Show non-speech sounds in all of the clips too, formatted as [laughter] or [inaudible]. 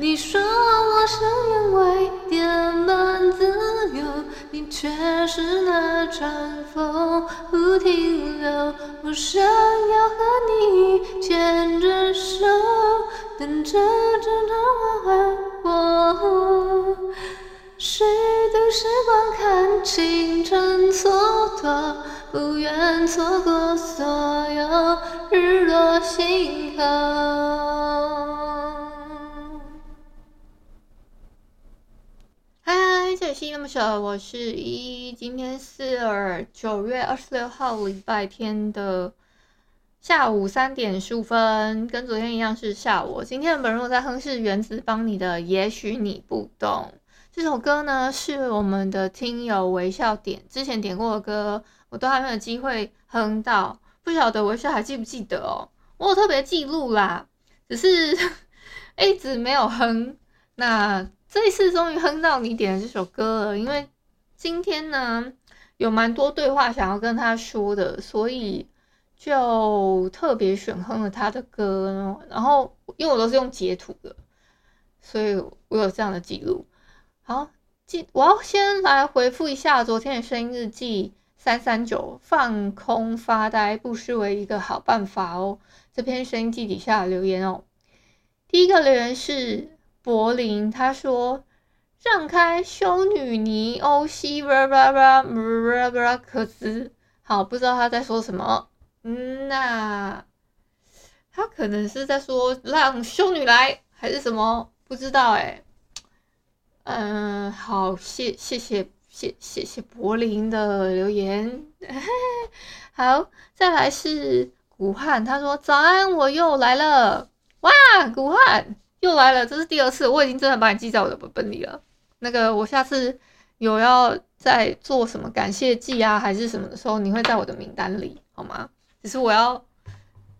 你说我像烟味点满自由，你却是那阵风不停留。我想要和你牵着手，等着这场花开过。虚度时光，看清晨蹉跎，不愿错过所有日落星空。这里是那么小，我是依依。今天是九月二十六号礼拜天的下午三点十五分，跟昨天一样是下午。今天的本日在哼是原子帮你的《也许你不懂》这首歌呢，是我们的听友微笑点之前点过的歌，我都还没有机会哼到，不晓得微笑还记不记得哦？我有特别记录啦，只是一直没有哼。那。这一次终于哼到你点的这首歌了，因为今天呢有蛮多对话想要跟他说的，所以就特别选哼了他的歌。然后因为我都是用截图的，所以我有这样的记录。好，记我要先来回复一下昨天的声音日记三三九，放空发呆不失为一个好办法哦。这篇声音记底下留言哦，第一个留言是。柏林他说：“让开，修女尼欧西巴拉巴拉巴拉克斯。”好，不知道他在说什么。嗯，那他可能是在说让修女来，还是什么？不知道哎。嗯，好，谢谢谢谢谢谢柏林的留言。[laughs] 好，再来是古汉，他说：“早安，我又来了。”哇，古汉。又来了，这是第二次，我已经真的把你记在我的本本里了。那个，我下次有要再做什么感谢祭啊，还是什么的时候，你会在我的名单里，好吗？只是我要，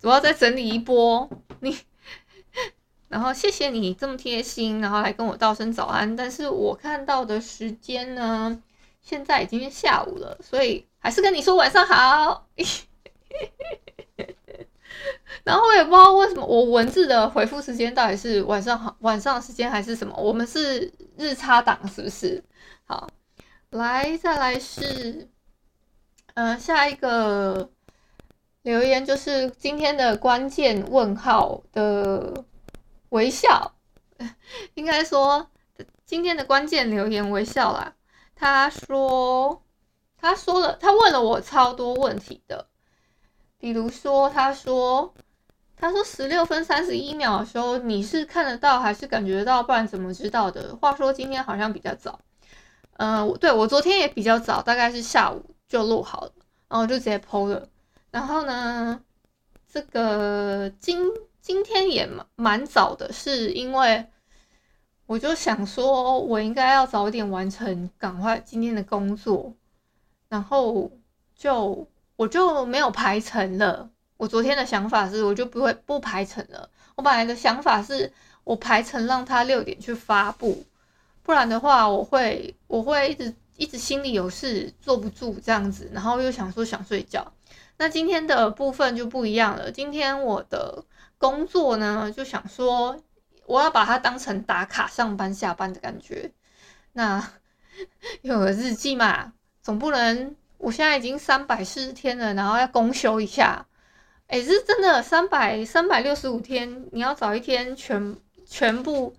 我要再整理一波你，[laughs] 然后谢谢你这么贴心，然后来跟我道声早安。但是我看到的时间呢，现在已经是下午了，所以还是跟你说晚上好。[laughs] [laughs] 然后我也不知道为什么我文字的回复时间到底是晚上好晚上时间还是什么？我们是日差党是不是？好，来再来是，呃，下一个留言就是今天的关键问号的微笑，[laughs] 应该说今天的关键留言微笑啦。他说，他说了，他问了我超多问题的。比如说，他说，他说十六分三十一秒的时候，你是看得到还是感觉得到？不然怎么知道的？话说今天好像比较早，嗯、呃，对，我昨天也比较早，大概是下午就录好了，然后就直接 po 了。然后呢，这个今今天也蛮蛮早的，是因为我就想说，我应该要早点完成，赶快今天的工作，然后就。我就没有排成了。我昨天的想法是，我就不会不排成了。我本来的想法是我排成让他六点去发布，不然的话，我会我会一直一直心里有事，坐不住这样子，然后又想说想睡觉。那今天的部分就不一样了。今天我的工作呢，就想说我要把它当成打卡上班下班的感觉。那 [laughs] 有个日记嘛，总不能。我现在已经三百四十天了，然后要公休一下，哎，这是真的三百三百六十五天，你要找一天全全部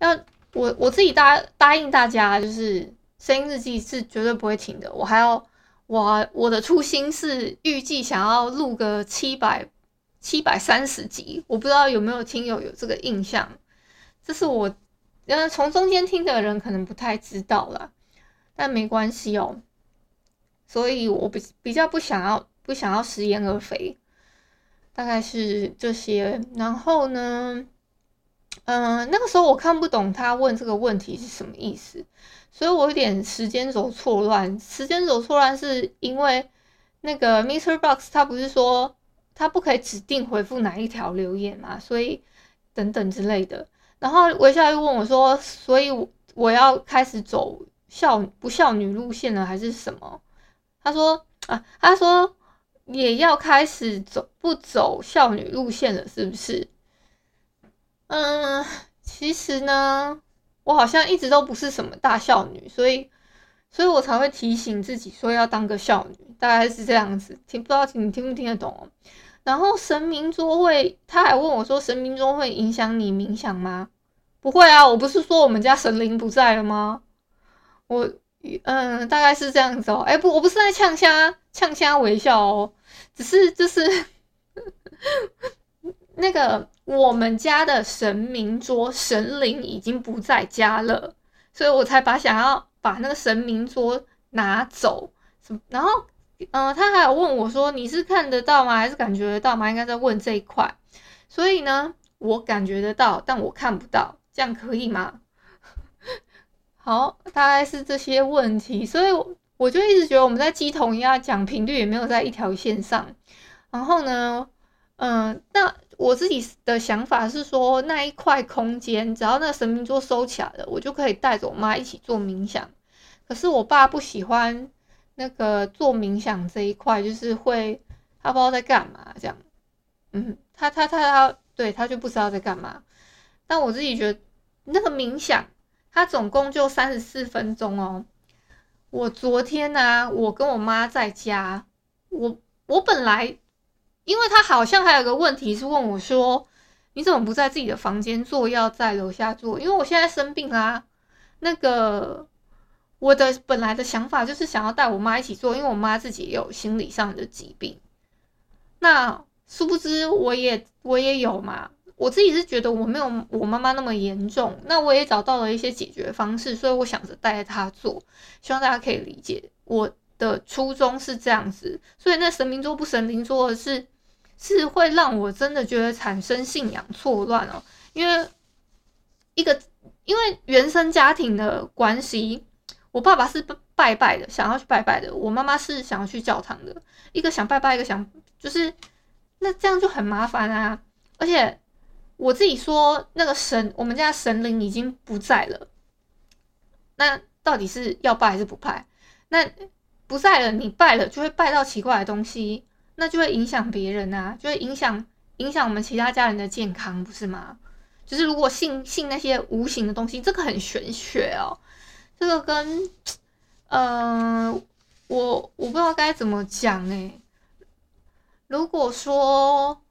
要我我自己答答应大家，就是声音日记是绝对不会停的。我还要我我的初心是预计想要录个七百七百三十集，我不知道有没有听友有这个印象，这是我呃从中间听的人可能不太知道了，但没关系哦。所以我比比较不想要不想要食言而肥，大概是这些。然后呢，嗯、那个时候我看不懂他问这个问题是什么意思，所以我有点时间轴错乱。时间轴错乱是因为那个 Mr. Box 他不是说他不可以指定回复哪一条留言嘛，所以等等之类的。然后微笑又问我说：“所以我要开始走孝不孝女路线了，还是什么？”他说：“啊，他说也要开始走不走孝女路线了，是不是？”嗯，其实呢，我好像一直都不是什么大孝女，所以，所以我才会提醒自己说要当个孝女，大概是这样子。听不知道你听不听得懂哦？然后神明桌会，他还问我说：“神明桌会影响你冥想吗？”不会啊，我不是说我们家神灵不在了吗？我嗯，大概是这样子哦。哎，不，我不是在呛虾，呛虾微笑哦，只是就是那个我们家的神明桌神灵已经不在家了，所以我才把想要把那个神明桌拿走。然后嗯，他还有问我说：“你是看得到吗？还是感觉得到吗？”应该在问这一块。所以呢，我感觉得到，但我看不到。这样可以吗？好，大概是这些问题，所以我就一直觉得我们在乩童一样讲频率也没有在一条线上。然后呢，嗯，那我自己的想法是说，那一块空间，只要那神明桌收起来了，我就可以带着我妈一起做冥想。可是我爸不喜欢那个做冥想这一块，就是会他不知道在干嘛这样。嗯，他他他他，对，他就不知道在干嘛。但我自己觉得，那个冥想，它总共就三十四分钟哦。我昨天呢、我跟我妈在家，我我本来，因为他好像还有个问题是问我说，你怎么不在自己的房间做，要在楼下做？因为我现在生病啦。那个我的本来的想法就是想要带我妈一起做，因为我妈自己也有心理上的疾病。那殊不知我也我也有嘛。我自己是觉得我没有我妈妈那么严重，那我也找到了一些解决方式，所以我想着带着她做，希望大家可以理解我的初衷是这样子。所以那神明桌不神灵桌的是是会让我真的觉得产生信仰错乱哦，因为一个因为原生家庭的关系，我爸爸是拜拜的，想要去拜拜的，我妈妈是想要去教堂的，一个想拜拜，一个想就是那这样就很麻烦啊，而且。我自己说，那个神，我们家神灵已经不在了。那到底是要拜还是不拜？那不在了，你拜了就会拜到奇怪的东西，那就会影响别人啊，就会影响影响我们其他家人的健康，不是吗？就是如果信信那些无形的东西，这个很玄学哦。这个跟、呃，我我不知道该怎么讲哎。如果说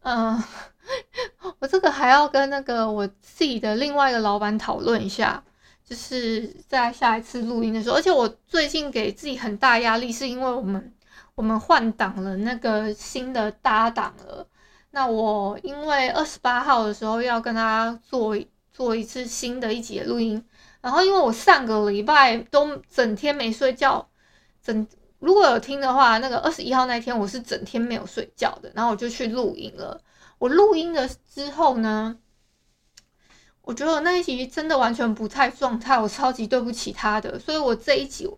嗯。[laughs] 我这个还要跟那个我自己的另外一个老板讨论一下，就是在下一次录音的时候。而且我最近给自己很大压力，是因为我们我们换档了那个新的搭档了。那我因为二十八号的时候要跟他做做一次新的一集的录音，然后因为我上个礼拜都整天没睡觉，整如果有听的话，那个二十一号那天我是整天没有睡觉的，然后我就去录音了。我录音了之后呢，我觉得那一集真的完全不太状态，我超级对不起他的，所以我这一集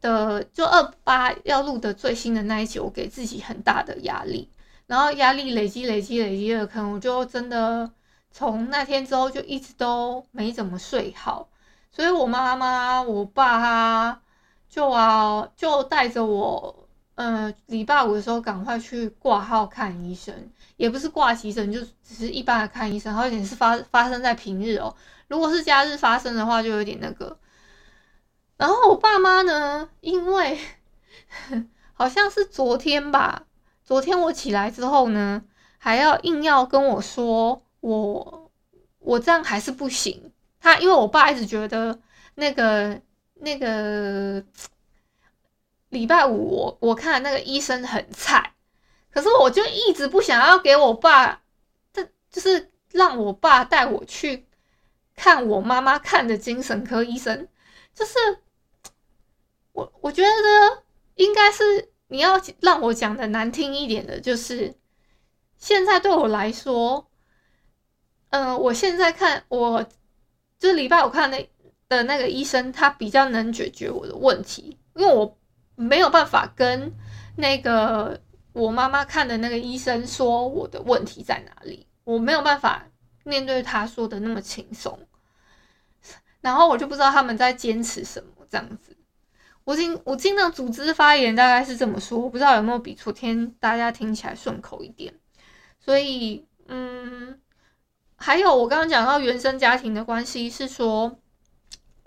的就二八要录的最新的那一集，我给自己很大的压力，然后压力累积累积累积的，可能我就真的从那天之后就一直都没怎么睡好，所以我妈妈、我爸他就啊就带着我，嗯，礼拜五的时候赶快去挂号看医生。也不是挂急诊，就只是一般的看医生，而且是发发生在平日哦。如果是假日发生的话，就有点那个。然后我爸妈呢，因为 [laughs] 好像是昨天吧，昨天我起来之后呢，还要硬要跟我说，我我这样还是不行。他因为我爸一直觉得那个那个礼拜五我我看那个医生很菜。可是我就一直不想要给我爸，这就是让我爸带我去看我妈妈看的精神科医生，就是我我觉得应该是你要让我讲的难听一点的，就是现在对我来说，嗯、我现在看我就是礼拜五看那的那个医生，他比较能解决我的问题，因为我没有办法跟那个我妈妈看的那个医生说我的问题在哪里，我没有办法面对他说的那么轻松，然后我就不知道他们在坚持什么这样子。我尽我尽量组织发言，大概是这么说，我不知道有没有比昨天大家听起来顺口一点。所以，嗯，还有我刚刚讲到原生家庭的关系，是说，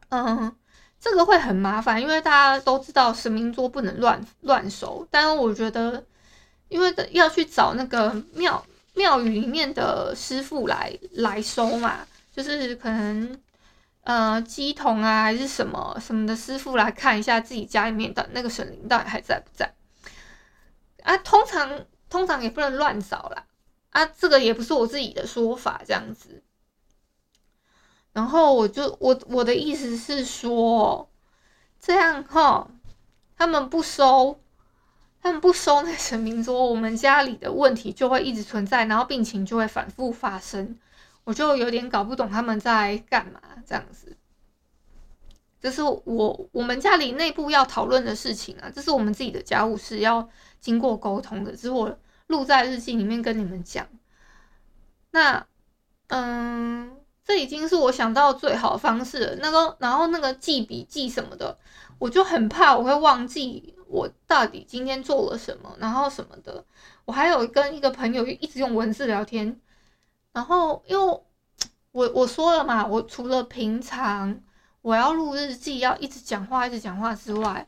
嗯，这个会很麻烦，因为大家都知道神明桌不能乱乱收，但是我觉得，因为要去找那个庙庙宇里面的师傅来来收嘛，就是可能。呃，鸡童啊，还是什么什么的师傅来看一下自己家里面的那个神灵到底还在不在啊？通常通常也不能乱找啦啊，这个也不是我自己的说法，这样子。然后我就我我的意思是说，这样哈，他们不收，他们不收那神明桌，我们家里的问题就会一直存在，然后病情就会反复发生。我就有点搞不懂他们在干嘛，这样子。这是我我们家里内部要讨论的事情啊，这是我们自己的家务事，要经过沟通的。只是我录在日记里面跟你们讲。那，嗯，这已经是我想到最好的方式了。那个，然后那个记笔记什么的，我就很怕我会忘记我到底今天做了什么，然后什么的。我还有跟一个朋友一直用文字聊天。然后，因为我我说了嘛，我除了平常我要录日记，要一直讲话，一直讲话之外，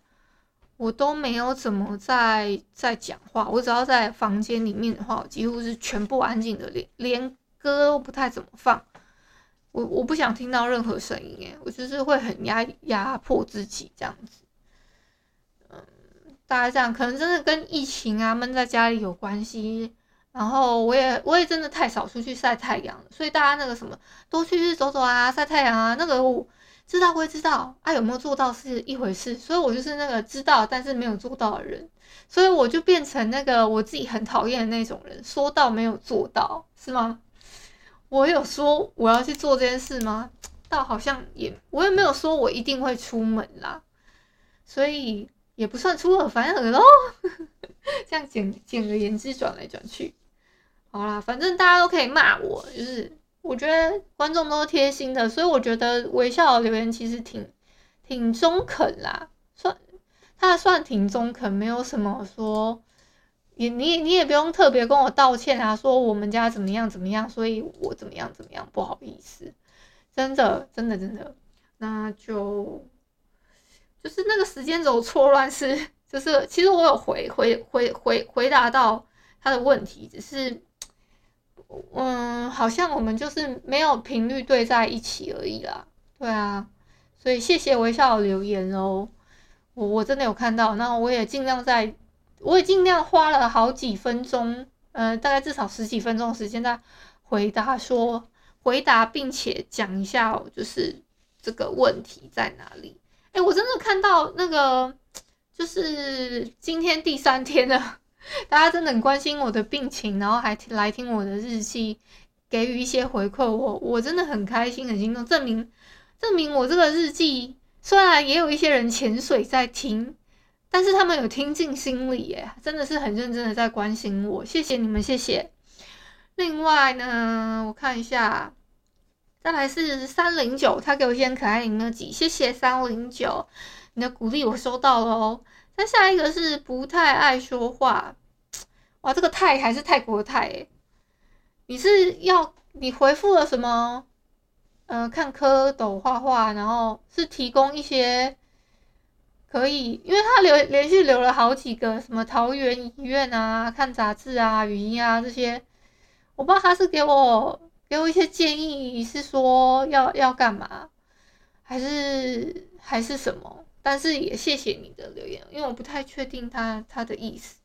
我都没有怎么在在讲话。我只要在房间里面的话，我几乎是全部安静的，连连歌都不太怎么放。我我不想听到任何声音，诶，我就是会很压压迫自己这样子。嗯，大概这样，可能真的跟疫情啊闷在家里有关系。然后我也我也真的太少出去晒太阳了，所以大家那个什么多去去走走啊，晒太阳啊，那个我知道归知道啊，有没有做到是一回事。所以我就是那个知道但是没有做到的人，所以我就变成那个我自己很讨厌的那种人，说到没有做到，是吗？我有说我要去做这件事吗？倒好像也我也没有说我一定会出门啦，所以也不算出尔反尔喽。[laughs] 这样简简而言之转来转去。好啦，反正大家都可以骂我，就是我觉得观众都贴心的，所以我觉得微笑的留言其实挺挺中肯啦，算他算挺中肯，没有什么说，也你你也不用特别跟我道歉啊，说我们家怎么样怎么样，所以我怎么样怎么样，不好意思，真的真的真的，那就就是那个时间轴错乱是，就是其实我有回回回回回答到他的问题，只是。嗯，好像我们就是没有频率对在一起而已啦。对啊，所以谢谢微笑的留言哦。我我真的有看到，那我也尽量在，我也尽量花了好几分钟，呃，大概至少十几分钟时间在回答说回答，并且讲一下，就是这个问题在哪里。哎，我真的看到那个，就是今天第三天了。[laughs] 大家真的很关心我的病情，然后还来听我的日记，给予一些回馈，我我真的很开心很心动，证明证明我这个日记虽然也有一些人潜水在听，但是他们有听进心里耶，真的是很认真的在关心我，谢谢你们，谢谢。另外呢，我看一下，再来是三零九，他给我一些可爱的 emoji，谢谢三零九，你的鼓励我收到了哦。那下一个是不太爱说话，哇，这个泰还是泰国泰诶，你是要你回复了什么？呃，看蝌蚪画画，然后是提供一些可以，因为他留连续留了好几个什么桃园医院啊，看杂志啊，语音啊这些，我不知道他是给我给我一些建议，是说要要干嘛，还是还是什么？但是也谢谢你的留言，因为我不太确定他他的意思，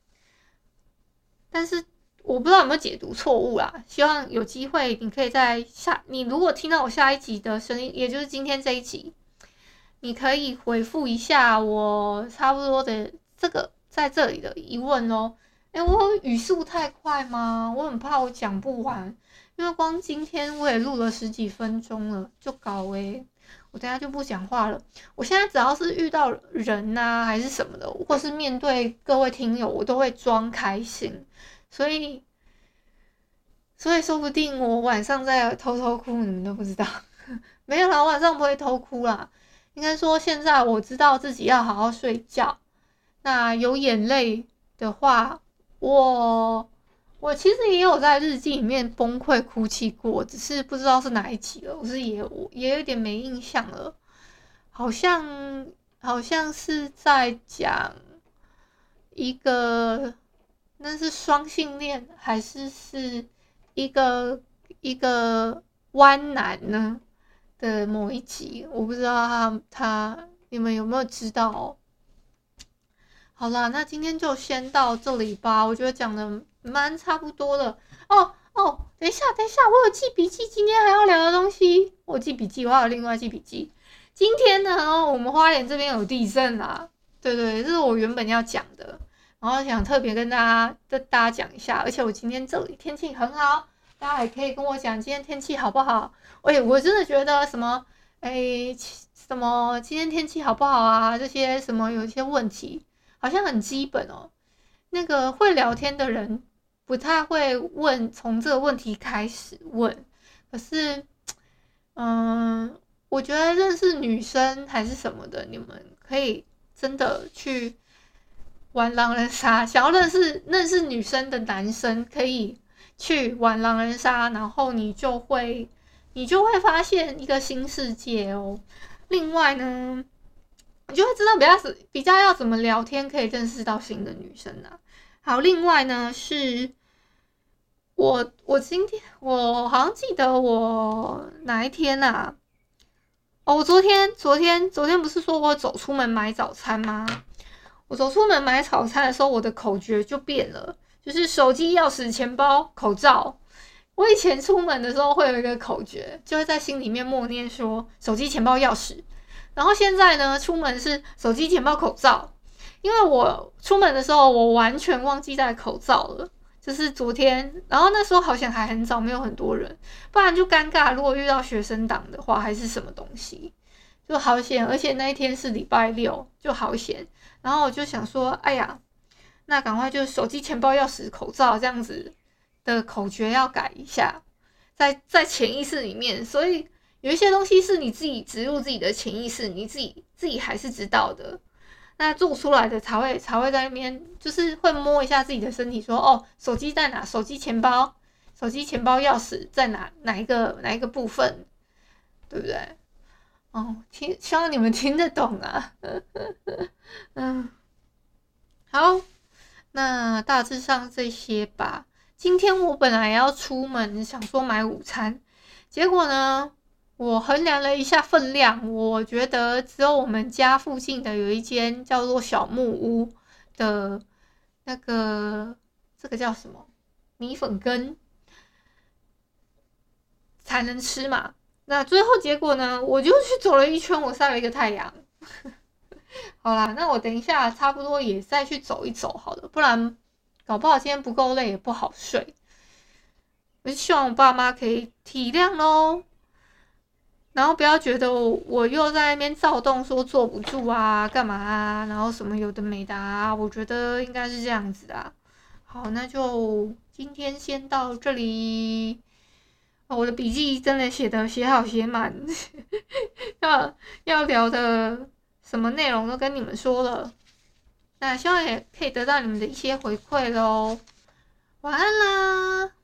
但是我不知道有没有解读错误啦。希望有机会你可以在下，你如果听到我下一集的声音，也就是今天这一集，你可以回复一下我差不多的这个在这里的疑问哦。哎，我语速太快吗？我很怕我讲不完，因为光今天我也录了十几分钟了，就搞诶。我等下就不讲话了。我现在只要是遇到人呐、啊，还是什么的，或是面对各位听友，我都会装开心。所以，所以说不定我晚上在偷偷哭，你们都不知道。[laughs] 没有啦，我晚上不会偷哭啦。应该说，现在我知道自己要好好睡觉。那有眼泪的话，我。我其实也有在日记里面崩溃哭泣过，只是不知道是哪一集了。我是也我也有点没印象了，好像好像是在讲一个那是双性恋还是是一个一个弯男呢的某一集，我不知道他他你们有没有知道？好啦，那今天就先到这里吧。我觉得讲的。蛮差不多了哦哦，等一下等一下，我有记笔记，今天还要聊的东西，我记笔记，我还有另外记笔记。今天呢，我们花莲这边有地震啦，对对，这是我原本要讲的，然后想特别跟大家跟大家讲一下，而且我今天这里天气很好，大家也可以跟我讲今天天气好不好？哎，我真的觉得什么哎什么今天天气好不好啊？这些什么有一些问题，好像很基本哦。那个会聊天的人。不太会问，从这个问题开始问。可是，嗯，我觉得认识女生还是什么的，你们可以真的去玩狼人杀。想要认识认识女生的男生，可以去玩狼人杀，然后你就会你就会发现一个新世界哦。另外呢，你就会知道比较比较要怎么聊天，可以认识到新的女生啊。好，另外呢是。我我今天我好像记得我哪一天呐、啊？哦，我昨天昨天昨天不是说我走出门买早餐吗？我走出门买早餐的时候，我的口诀就变了，就是手机、钥匙、钱包、口罩。我以前出门的时候会有一个口诀，就会在心里面默念说手机、钱包、钥匙。然后现在呢，出门是手机、钱包、口罩，因为我出门的时候我完全忘记带口罩了。就是昨天，然后那时候好像还很早，没有很多人，不然就尴尬。如果遇到学生党的话，还是什么东西，就好险。而且那一天是礼拜六，就好险。然后我就想说，哎呀，那赶快就手机、钱包、钥匙、口罩这样子的口诀要改一下，在在潜意识里面。所以有一些东西是你自己植入自己的潜意识，你自己自己还是知道的。那做出来的才会才会在那边，就是会摸一下自己的身体，说哦，手机在哪？手机、钱包、手机、钱包、钥匙在哪？哪一个哪一个部分？对不对？哦，听，希望你们听得懂啊。[laughs] 嗯，好，那大致上这些吧。今天我本来要出门，想说买午餐，结果呢？我衡量了一下分量，我觉得只有我们家附近的有一间叫做小木屋的，那个这个叫什么米粉羹才能吃嘛。那最后结果呢，我就去走了一圈，我晒了一个太阳。[laughs] 好啦，那我等一下差不多也再去走一走好了，不然搞不好今天不够累也不好睡。我就希望我爸妈可以体谅喽。然后不要觉得我我又在那边躁动，说坐不住啊，干嘛啊？然后什么有的没的啊？我觉得应该是这样子啊。好，那就今天先到这里。我的笔记真的写的写好写满，[laughs] 要要聊的什么内容都跟你们说了。那希望也可以得到你们的一些回馈喽。晚安啦。